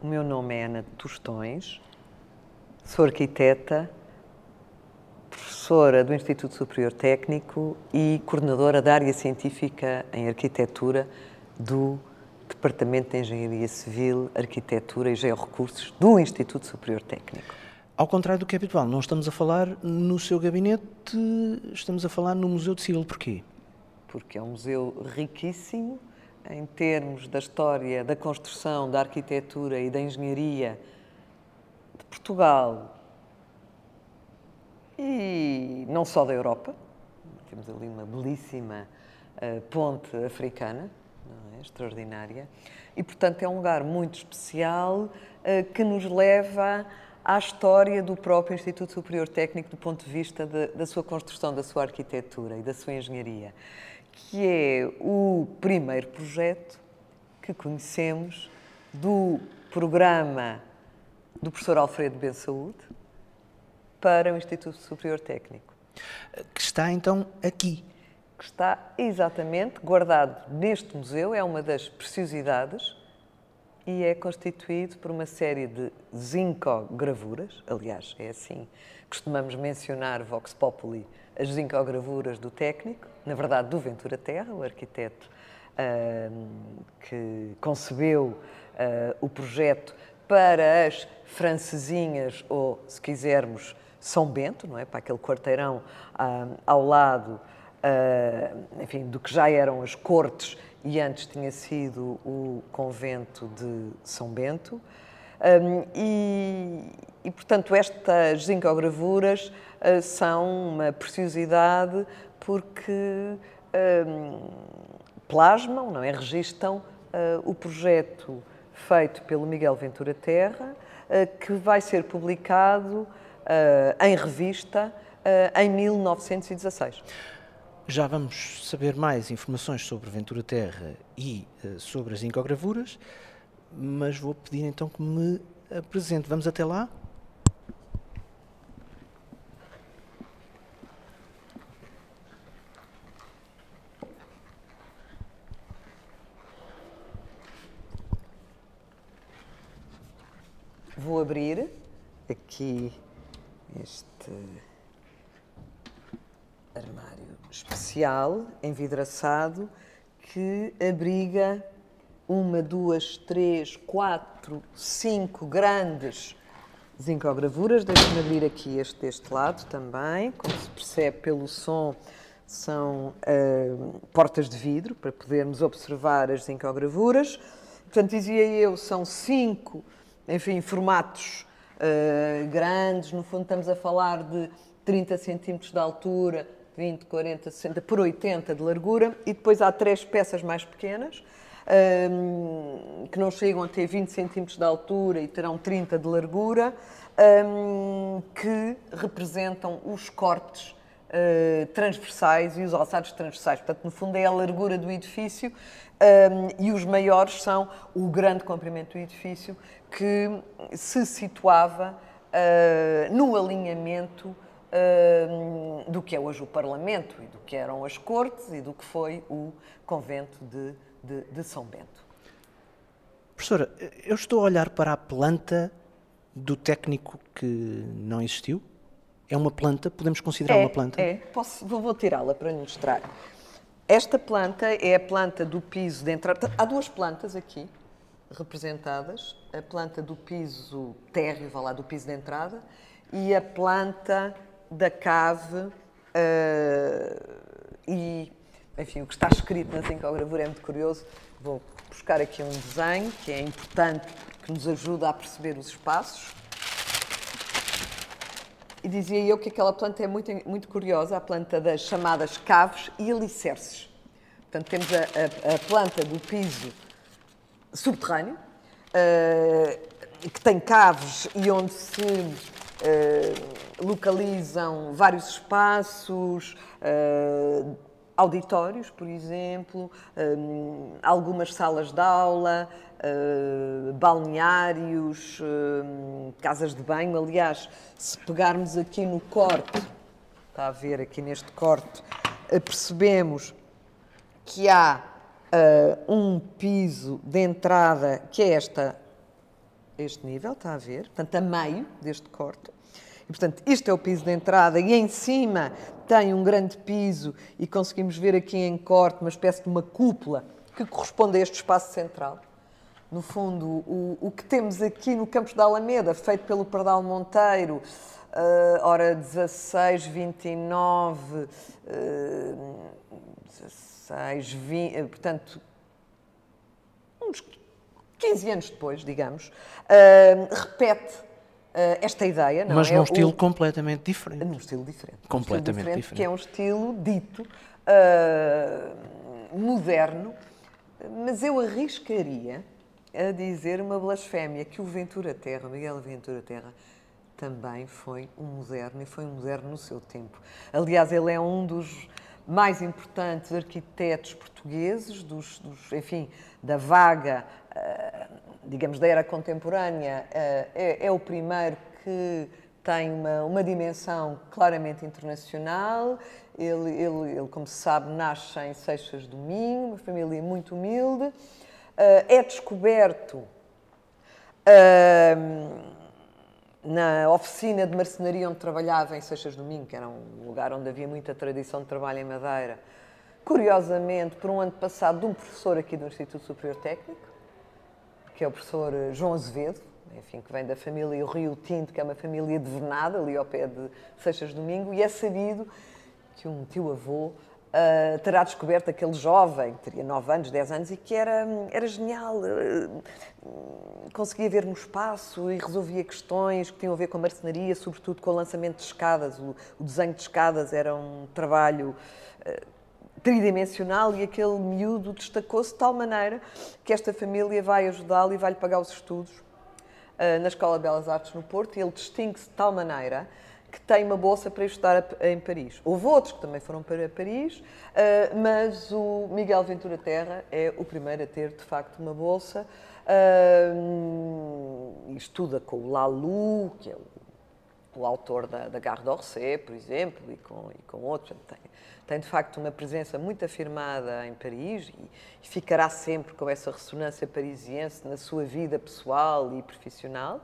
O meu nome é Ana Tostões, sou arquiteta, professora do Instituto Superior Técnico e coordenadora da área científica em arquitetura do Departamento de Engenharia Civil, Arquitetura e Georrecursos do Instituto Superior Técnico. Ao contrário do que é habitual, não estamos a falar no seu gabinete, estamos a falar no Museu de Civil. Porquê? Porque é um museu riquíssimo em termos da história da construção, da arquitetura e da engenharia de Portugal e não só da Europa. Temos ali uma belíssima uh, ponte africana, é? extraordinária, e portanto é um lugar muito especial uh, que nos leva à história do próprio Instituto Superior Técnico do ponto de vista de, da sua construção, da sua arquitetura e da sua engenharia, que é o primeiro projeto que conhecemos do programa do professor Alfredo Ben Saúde para o Instituto Superior Técnico. Que está então aqui. Que está exatamente guardado neste museu, é uma das preciosidades e é constituído por uma série de zincogravuras, aliás, é assim, costumamos mencionar Vox Populi, as zincogravuras do técnico, na verdade do Ventura Terra, o arquiteto uh, que concebeu uh, o projeto para as francesinhas, ou se quisermos, São Bento, não é? para aquele quarteirão uh, ao lado, enfim, do que já eram as cortes e antes tinha sido o convento de São Bento. Um, e, e, portanto, estas zincogravuras uh, são uma preciosidade porque um, plasmam, não é? registam uh, o projeto feito pelo Miguel Ventura Terra, uh, que vai ser publicado em revista em 1916. Já vamos saber mais informações sobre Ventura Terra e sobre as incogravuras, mas vou pedir então que me apresente. Vamos até lá? Vou abrir aqui este armário especial, envidraçado, que abriga uma, duas, três, quatro, cinco grandes zincogravuras. Deixe-me abrir aqui este deste lado também. Como se percebe pelo som, são uh, portas de vidro para podermos observar as zincogravuras. Portanto, dizia eu, são cinco, enfim, formatos uh, grandes. No fundo, estamos a falar de 30 centímetros de altura, 20, 40, 60 por 80 de largura e depois há três peças mais pequenas um, que não chegam a ter 20 centímetros de altura e terão 30 de largura um, que representam os cortes uh, transversais e os alçados transversais. Portanto, no fundo é a largura do edifício um, e os maiores são o grande comprimento do edifício que se situava uh, no alinhamento uh, do que é hoje o Parlamento e do que eram as Cortes e do que foi o convento de, de, de São Bento. Professora, eu estou a olhar para a planta do técnico que não existiu? É uma planta? Podemos considerar é, uma planta? É, Posso, vou, vou tirá-la para lhe mostrar. Esta planta é a planta do piso de entrada. Há duas plantas aqui representadas: a planta do piso térreo, vá lá, do piso de entrada, e a planta da cave uh, e, enfim, o que está escrito na zincogravura é muito curioso. Vou buscar aqui um desenho que é importante, que nos ajuda a perceber os espaços. E dizia eu que aquela planta é muito, muito curiosa, a planta das chamadas caves e alicerces. Portanto, temos a, a, a planta do piso subterrâneo, uh, que tem caves e onde se uh, localizam vários espaços, uh, auditórios, por exemplo, um, algumas salas de aula, uh, balneários, uh, casas de banho. Aliás, se pegarmos aqui no corte, está a ver aqui neste corte, uh, percebemos que há um piso de entrada, que é esta este nível, está a ver, portanto, a meio deste corte. E, portanto, isto é o piso de entrada e em cima tem um grande piso e conseguimos ver aqui em corte uma espécie de uma cúpula que corresponde a este espaço central. No fundo, o, o que temos aqui no Campos da Alameda, feito pelo Pardal Monteiro, uh, ora 16, 29, uh, 16, 20, uh, portanto, uns 15 anos depois, digamos, uh, repete esta ideia. Não Mas é? num estilo o... completamente diferente. Num estilo diferente. Completamente um estilo diferente, diferente. Que é um estilo dito uh, moderno, mas eu arriscaria a dizer uma blasfémia que o Ventura Terra, Miguel Ventura Terra, também foi um moderno e foi um moderno no seu tempo. Aliás, ele é um dos mais importantes arquitetos portugueses, dos, dos enfim, da vaga, uh, digamos, da era contemporânea, uh, é, é, o primeiro que tem uma, uma dimensão claramente internacional. Ele, ele, ele, como se sabe, nasce em Seixas do Minho, uma família muito humilde. Uh, é descoberto na oficina de marcenaria onde trabalhava em Seixas do Minho, que era um lugar onde havia muita tradição de trabalho em madeira, curiosamente, por um ano passado, de um professor aqui do Instituto Superior Técnico, que é o professor João Azevedo, enfim, que vem da família Rio Tinto, que é uma família de Vernada, ali ao pé de Seixas do Mingo, e é sabido que um tio-avô uh, terá descoberto aquele jovem, que teria 9 anos, 10 anos, e que era, era genial. Uh, conseguia ver no espaço e resolvia questões que tinham a ver com a marcenaria, sobretudo com o lançamento de escadas. O, o desenho de escadas era um trabalho uh, tridimensional e aquele miúdo destacou-se de tal maneira que esta família vai ajudá-lo e vai-lhe pagar os estudos na Escola de Belas Artes no Porto e ele distingue-se de tal maneira que tem uma bolsa para estudar em Paris. Houve outros que também foram para Paris, eh, mas o Miguel Ventura Terra é o primeiro a ter, de facto, uma bolsa. E estuda com o Lalu, que é o, autor da, da Gare d'Orsay, por exemplo, e com, e com outros. Tem, tem, de facto, uma presença muito afirmada em Paris e, e ficará sempre com essa ressonância parisiense na sua vida pessoal e profissional.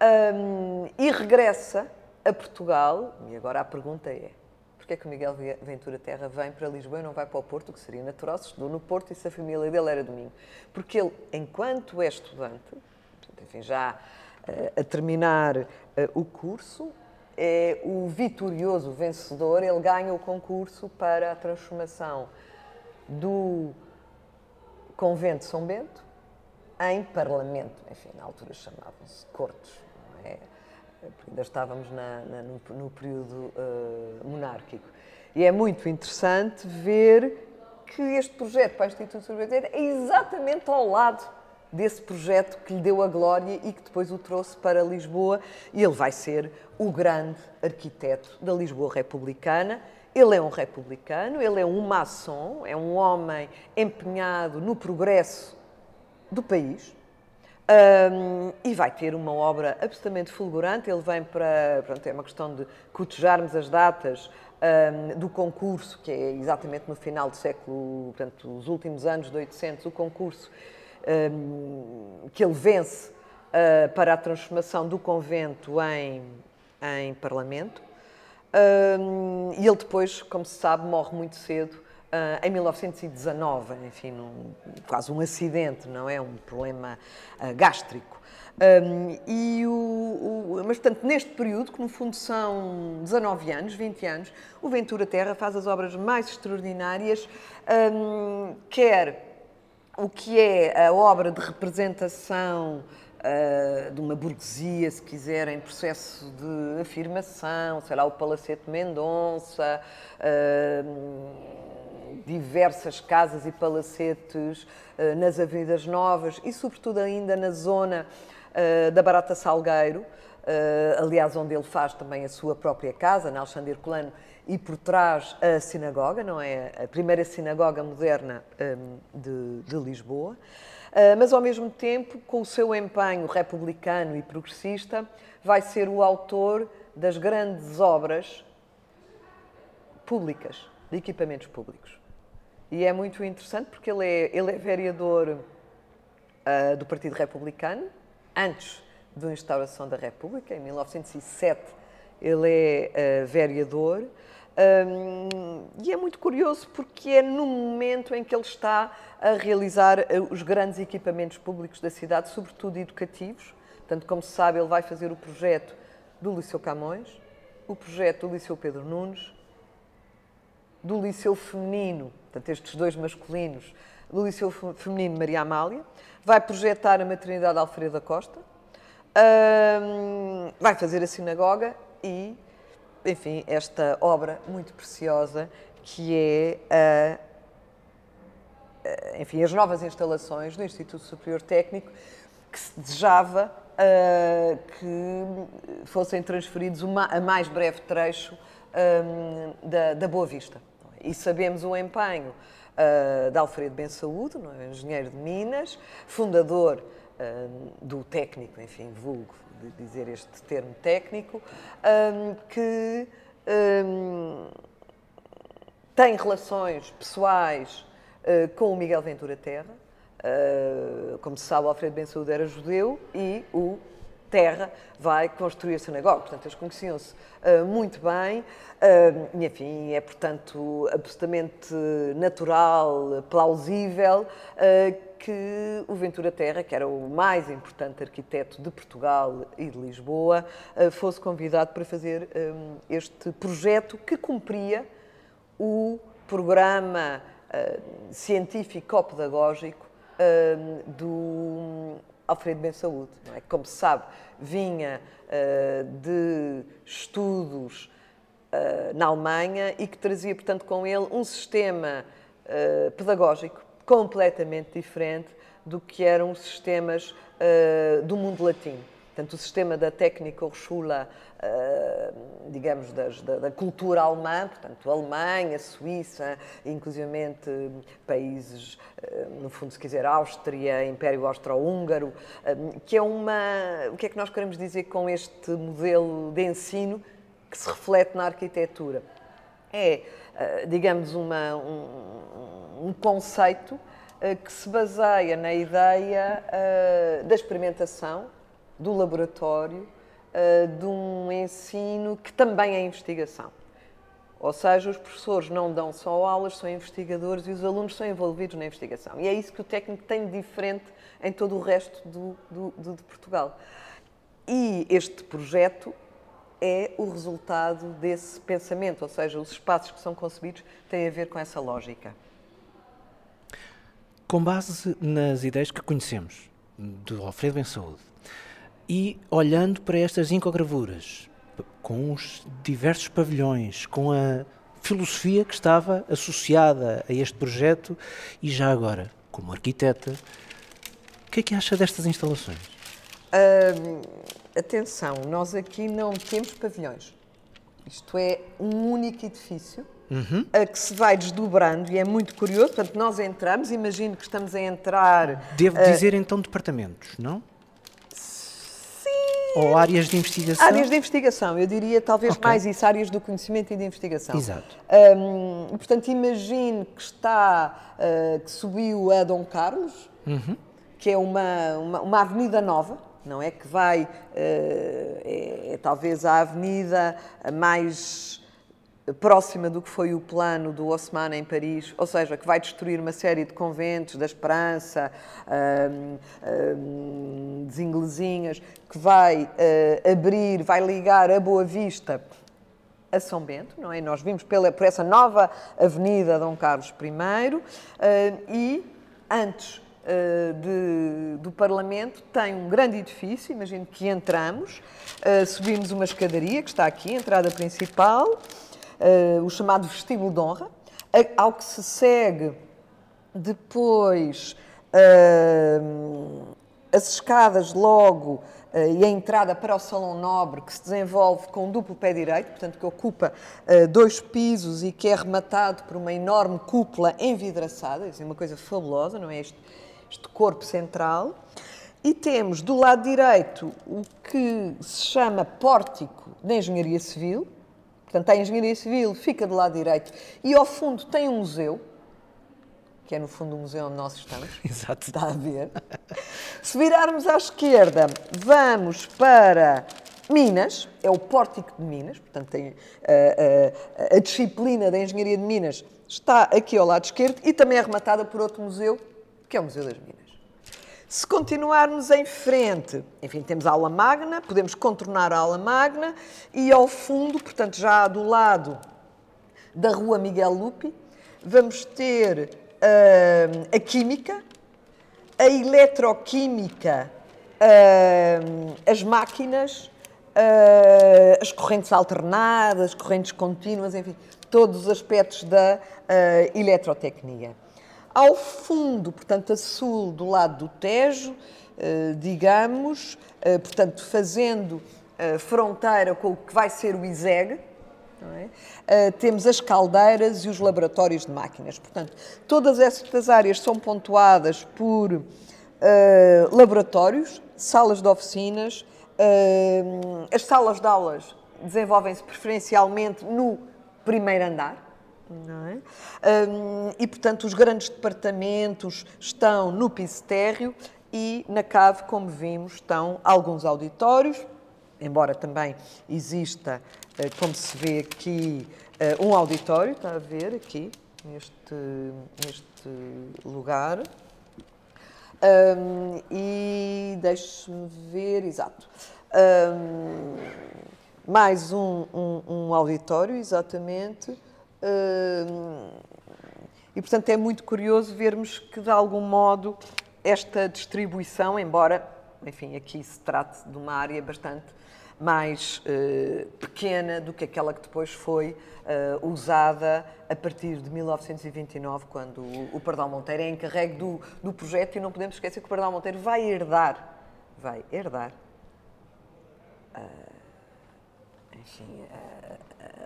Um, e regressa a Portugal, e agora a pergunta é, porquê é que o Miguel Ventura Terra vem para Lisboa e não vai para o Porto, que seria natural se estudou no Porto e se a família dele era domingo? Porque ele, enquanto é estudante, enfim, já a terminar uh, o curso, é o vitorioso vencedor, ele ganha o concurso para a transformação do convento de São Bento em parlamento. Enfim, na altura chamavam-se cortes, não é? porque ainda estávamos na, na, no, no, período uh, monárquico. E é muito interessante ver que este projeto para o Instituto Sobreviver é exatamente ao lado desse projeto que lhe deu a glória e que depois o trouxe para Lisboa. E ele vai ser o grande arquiteto da Lisboa republicana. Ele é um republicano, ele é um maçom, é um homem empenhado no progresso do país, um, e vai ter uma obra absolutamente fulgurante. Ele vem para. Pronto, é uma questão de cotejarmos as datas um, do concurso, que é exatamente no final do século, portanto, os últimos anos de 800, o concurso que ele vence uh, para a transformação do convento em, em parlamento. e ele depois, como se sabe, morre muito cedo Uh, em 1919, enfim, num, quase um acidente, não é? Um problema uh, gástrico. Um, e o, o, mas, portanto, neste período, que no fundo são 19 anos, 20 anos, o Ventura Terra faz as obras mais extraordinárias, um, quer o que é a obra de representação uh, de uma burguesia, se quiser, em processo de afirmação, sei lá, o Palacete Mendonça, diversas casas e palacetes uh, nas Avenidas Novas e, sobretudo, ainda na zona uh, da Barata Salgueiro, uh, aliás, onde ele faz também a sua própria casa, na Alexandre Herculano, e por trás a sinagoga, não é? A primeira sinagoga moderna um, de, de, Lisboa. mas, ao mesmo tempo, com o seu empenho republicano e progressista, vai ser o autor das grandes obras públicas, de equipamentos públicos. E é muito interessante porque ele é, ele é vereador uh, do Partido Republicano, antes da instauração da República, em 1907 ele é uh, vereador. Um, e é muito curioso porque é no momento em que ele está a realizar uh, os grandes equipamentos públicos da cidade, sobretudo educativos. Portanto, como se sabe, ele vai fazer o projeto do Liceu Camões, o projeto do Liceu Pedro Nunes, do Liceu Feminino, portanto, estes dois masculinos, do Liceu Feminino Maria Amália, vai projetar a maternidade Alfredo da Costa, um, vai fazer a sinagoga e, enfim, esta obra muito preciosa que é a, enfim, as novas instalações do Instituto Superior Técnico que se desejava uh, que fossem transferidos uma, a mais breve trecho um, da, da Boa Vista. E sabemos o empenho uh, de Alfredo Ben Saúde, é? engenheiro de Minas, fundador do técnico, enfim, vulgo de dizer este termo técnico, um, que um, tem relações pessoais uh, com o Miguel Ventura Terra. Uh, como se sabe, o Alfredo Ben Saúde era judeu e o Terra vai construir a sinagoga. Portanto, eles conheciam-se uh, muito bem. Uh, enfim, é, portanto, absolutamente natural, plausível uh, que o Ventura Terra, que era o mais importante arquiteto de Portugal e de Lisboa, fosse convidado para fazer um, este projeto que cumpria o programa científico-pedagógico do Alfredo Ben Saúde, é? como se sabe, vinha uh, de estudos na Alemanha e que trazia, portanto, com ele um sistema pedagógico completamente diferente do que eram os sistemas do mundo latino. Portanto, o sistema da técnica Hochschule, digamos, das, da, da, cultura alemã, portanto, Alemanha, Suíça, inclusivamente países, eh, no fundo, se quiser, Áustria, Império Austro-Húngaro, que é uma... O que é que nós queremos dizer com este modelo de ensino que se reflete na arquitetura? É, eh, digamos, uma, um, um conceito eh, que se baseia na ideia da experimentação, do laboratório, de um ensino que também é investigação. Ou seja, os professores não dão só aulas, são investigadores e os alunos são envolvidos na investigação. E é isso que o técnico tem de diferente em todo o resto do, do, do, de Portugal. E este projeto é o resultado desse pensamento, ou seja, os espaços que são concebidos têm a ver com essa lógica. Com base nas ideias que conhecemos do Alfredo Ben Saúde, e olhando para estas incogravuras, com os diversos pavilhões, com a filosofia que estava associada a este projeto e já agora, como arquiteta, o que é que acha destas instalações? Hum, atenção, nós aqui não temos pavilhões. Isto é um único edifício uhum. a que se vai desdobrando e é muito curioso. Portanto, nós entramos, imagino que estamos a entrar. Devo uh, dizer então departamentos, não? Ou áreas de investigação? Áreas de investigação, eu diria talvez okay. mais isso, áreas do conhecimento e de investigação. Exato. Um, portanto, imagine que está, uh, que subiu a Dom Carlos, uhum. que é uma, uma, uma, avenida nova, não é? Que vai, uh, é, é talvez a avenida mais próxima do que foi o plano do Haussmann em Paris, ou seja, que vai destruir uma série de conventos da Esperança, das Inglesinhas, que vai uh, abrir, vai ligar a Boa Vista a São Bento, não é? Nós vimos pela, por essa nova Avenida Dom Carlos I uh, e antes de, do Parlamento tem um grande edifício, imagino que entramos, subimos uma escadaria que está aqui, entrada principal, uh, o chamado vestíbulo de honra, ao que se segue depois as escadas logo e a entrada para o Salão Nobre, que se desenvolve com um duplo pé direito, portanto, que ocupa dois pisos e que é rematado por uma enorme cúpula envidraçada, isso é uma coisa fabulosa, não é? Este, este corpo central. E temos do lado direito o que se chama pórtico da engenharia civil, Portanto, a engenharia civil fica do lado direito e ao fundo tem um museu. que é no fundo o museu onde nós estamos. Exato. Está a ver? Se virarmos à esquerda, vamos para Minas, é o Pórtico de Minas, portanto, tem, a, a, a disciplina da Engenharia de Minas está aqui ao lado esquerdo e também é rematada por outro museu, que é o Museu das Minas. Se continuarmos em frente, enfim, temos a aula magna, podemos contornar a aula magna e ao fundo, portanto, já do lado da Rua Miguel Lupi, vamos ter uh, a Química, a Eletroquímica, uh, as máquinas, uh, as correntes alternadas, correntes contínuas, enfim, todos os aspectos da eletrotecnia. Ao fundo, portanto, a sul, do lado do Tejo, digamos, portanto, fazendo fronteira com o que vai ser o ISEG, é? Temos as caldeiras e os laboratórios de máquinas. Portanto, todas estas áreas são pontuadas por laboratórios, salas de oficinas, as salas de aulas desenvolvem-se preferencialmente no primeiro andar. É? e, portanto, os grandes departamentos estão no piso térreo e na cave, como vimos, estão alguns auditórios, embora também exista eh, como se vê aqui, eh, um auditório, está a ver aqui, neste, neste lugar. Um, e deixe-me ver, exato. Um, mais um, um, auditório, exatamente. E, portanto, é muito curioso vermos que, de algum modo, esta distribuição, embora, enfim, aqui se trate de uma área bastante mais uh, pequena do que aquela que depois foi uh, usada a partir de 1929, quando o, o Pardal Monteiro é encarregue do, do projeto e não podemos esquecer que o Pardal Monteiro vai herdar, vai herdar, uh, enfim,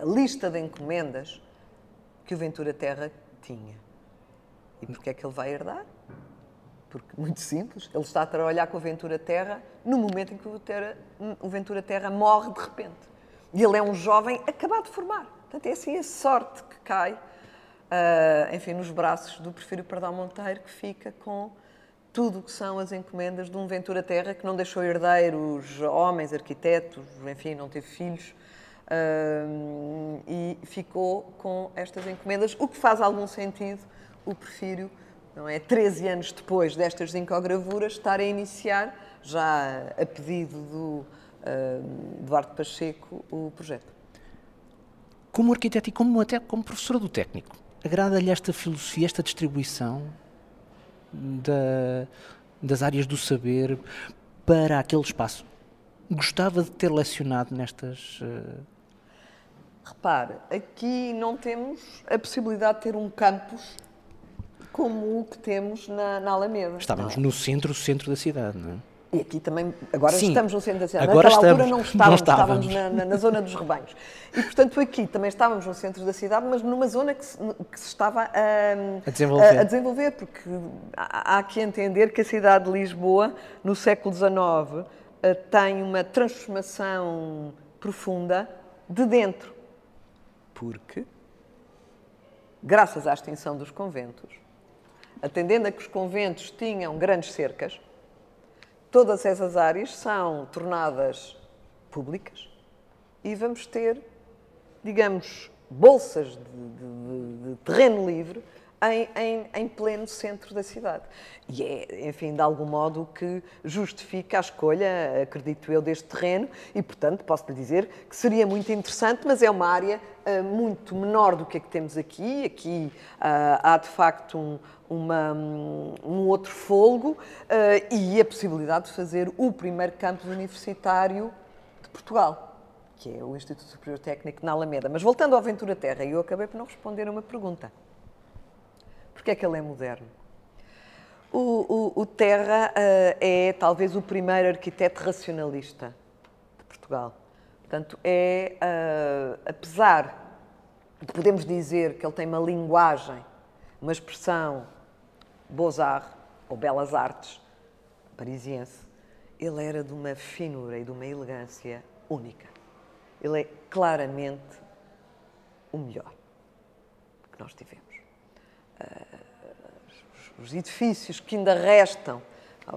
a lista de encomendas que o Ventura Terra tinha. E porquê é que ele vai herdar? Porque, muito simples, ele está a trabalhar com a Ventura Terra no momento em que o, Terra, o Ventura Terra morre de repente. E ele é um jovem acabado de formar. Portanto, é assim a sorte que cai, uh, enfim, nos braços do Prefiro Pardal Monteiro, que fica com tudo o que são as encomendas de um Ventura Terra que não deixou herdeiros, homens, arquitetos, enfim, não teve filhos. Uh, e ficou com estas encomendas, o que faz algum sentido o Prefiro não é? 13 anos depois destas zincogravuras, estar a iniciar, já a pedido do uh, Eduardo Pacheco, o projeto. Como arquiteto e como, até como professora do técnico, agrada-lhe esta filosofia, esta distribuição da, das áreas do saber para aquele espaço? Gostava de ter lecionado nestas. Uh... Repare, aqui não temos a possibilidade de ter um campus como o que temos na, na Alameda. Estávamos no centro, centro da cidade, não é? E aqui também, agora Sim, estamos no centro da cidade. Agora Naquela estamos, altura não estávamos, não estávamos. estávamos na, na, na, zona dos rebanhos. E, portanto, aqui também estávamos no centro da cidade, mas numa zona que se, que se estava a, a, desenvolver. A, a, desenvolver. porque há, há que entender que a cidade de Lisboa, no século XIX, eh, tem uma transformação profunda de dentro. Porque, graças à extinção dos conventos, atendendo a que os conventos tinham grandes cercas, todas essas áreas são tornadas públicas e vamos ter, digamos, bolsas de, de, de terreno livre em, em, em, pleno centro da cidade. E é, enfim, de algum modo que justifica a escolha, acredito eu, deste terreno e, portanto, posso lhe dizer que seria muito interessante, mas é uma área uh, muito menor do que a que temos aqui. Aqui uh, há, de facto, um, uma, um outro folgo uh, e a possibilidade de fazer o primeiro campus universitário de Portugal que é o Instituto Superior Técnico na Alameda. Mas voltando ao Ventura Terra, eu acabei por não responder a uma pergunta. Porque é que ele é moderno? O, o, o Terra uh, é talvez o primeiro arquiteto racionalista de Portugal. Portanto, é, uh, apesar de podemos dizer que ele tem uma linguagem, uma expressão Beaux-Arts ou Belas Artes parisiense, ele era de uma finura e de uma elegância única. Ele é claramente o melhor que nós tivemos os edifícios que ainda restam,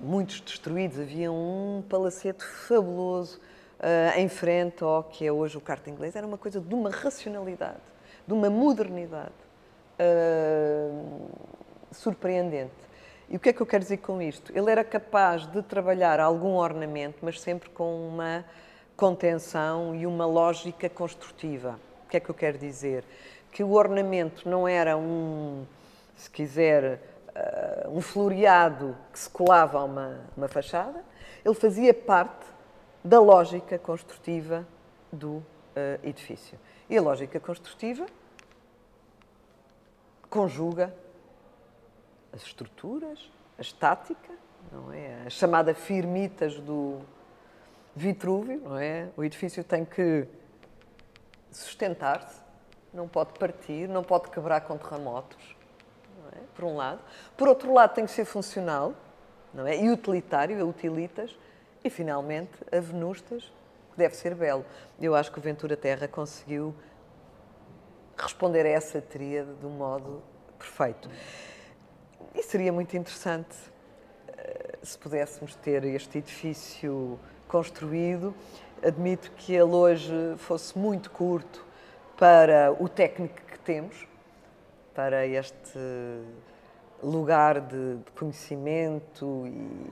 muitos destruídos, havia um palacete fabuloso uh, em frente ao que é hoje o carta inglês, era uma coisa de uma racionalidade, de uma modernidade uh, surpreendente. E o que é que eu quero dizer com isto? Ele era capaz de trabalhar algum ornamento, mas sempre com uma contenção e uma lógica construtiva. O que é que eu quero dizer? Que o ornamento não era um, se quiser, uh, um floreado que se colava a uma, uma fachada, ele fazia parte da lógica construtiva do uh, edifício. E a lógica construtiva conjuga as estruturas, a estática, não é? A chamada firmitas do Vitrúvio, não é? O edifício tem que sustentar-se, não pode partir, não pode quebrar com terremotos? Por um lado. Por outro lado, tem que ser funcional, não é? E utilitário, a utilitas. E, finalmente, a Venustas, que deve ser belo. Eu acho que o Ventura Terra conseguiu responder a essa tríade de um modo perfeito. E seria muito interessante eh, se pudéssemos ter este edifício construído. Admito que ele hoje fosse muito curto para o técnico que temos, para este lugar de, conhecimento e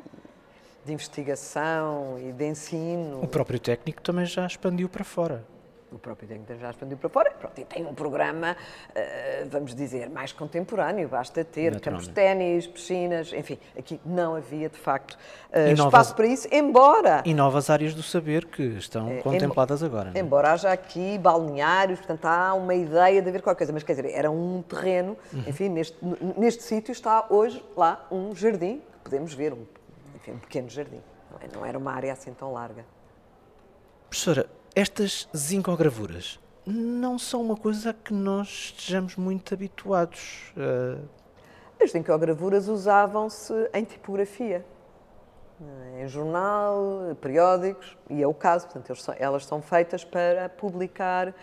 de investigação e de ensino. O próprio técnico também já expandiu para fora o próprio técnico já expandiu para fora pronto, e tem um programa, uh, vamos dizer, mais contemporâneo, basta ter campos de ténis, piscinas, enfim, aqui não havia de facto uh, espaço novas, para isso, embora... E novas áreas do saber que estão uh, contempladas agora. É? Embora haja aqui balneários, portanto há uma ideia de haver qualquer coisa, mas quer dizer, era um terreno, uhum. enfim, neste, neste sítio está hoje lá um jardim, que podemos ver, um, enfim, um pequeno jardim, não, é? não era uma área assim tão larga. Professora, estas zincogravuras não são uma coisa a que nós estejamos muito habituados. Uh... As zincogravuras usavam-se em tipografia, em jornal, periódicos, e é o caso. Portanto, elas são feitas para publicar uh,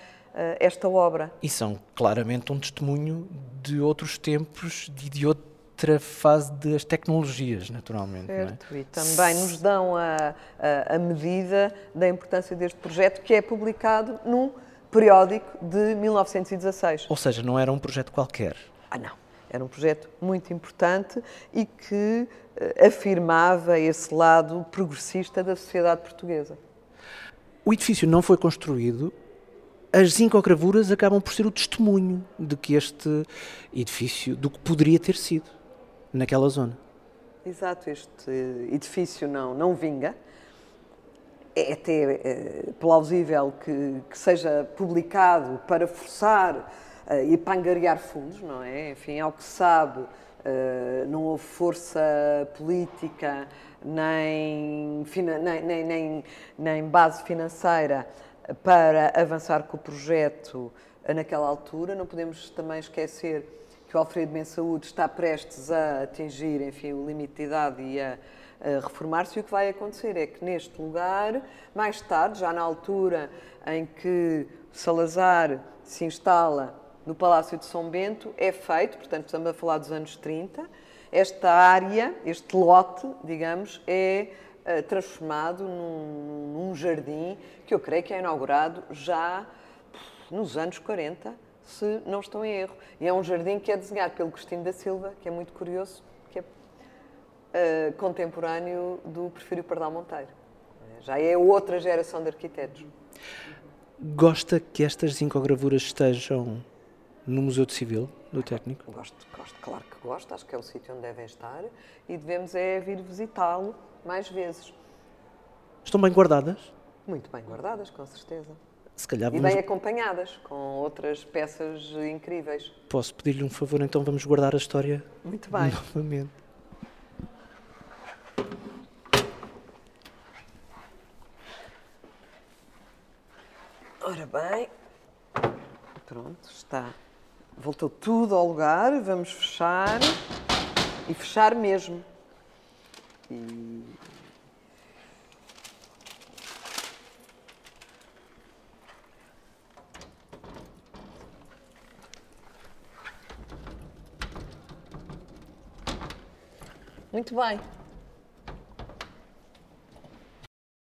esta obra. E são claramente um testemunho de outros tempos e de outro outra fase das tecnologias, naturalmente. É? Certo, é? e também nos dão a, a, a, medida da importância deste projeto, que é publicado num periódico de 1916. Ou seja, não era um projeto qualquer. Ah, não. Era um projeto muito importante e que uh, afirmava esse lado progressista da sociedade portuguesa. O edifício não foi construído as zincogravuras acabam por ser o testemunho de que este edifício, do que poderia ter sido naquela zona. Exato, este edifício não, não vinga. É até é, plausível que, que, seja publicado para forçar uh, e para angariar fundos, não é? Enfim, ao que se sabe, uh, não houve força política nem, nem, nem, nem, nem base financeira para avançar com o projeto naquela altura. Não podemos também esquecer que o Alfredo Mensaúde está prestes a atingir, enfim, o limite de idade e a, a reformar-se, e o que vai acontecer é que neste lugar, mais tarde, já na altura em que Salazar se instala no Palácio de São Bento, é feito, portanto estamos a falar dos anos 30, esta área, este lote, digamos, é uh, transformado num, num jardim que eu creio que é inaugurado já nos anos 40, se não estou em erro. E é um jardim que é desenhado pelo Cristina da Silva, que é muito curioso, que é uh, contemporâneo do Prefiro Pardal Monteiro. Já é outra geração de arquitetos. Gosta que estas zincogravuras estejam no Museu de Civil, do técnico? Gosto, gosto, claro que gosto. Acho que é o sítio onde devem estar e devemos é vir visitá-lo mais vezes. Estão bem guardadas? Muito bem guardadas, com certeza se calhar vamos... E bem acompanhadas, com outras peças incríveis. Posso pedir-lhe um favor, então vamos guardar a história Muito bem. novamente. Ora bem, pronto, está. Voltou tudo ao lugar, vamos fechar e fechar mesmo. E Muito bem.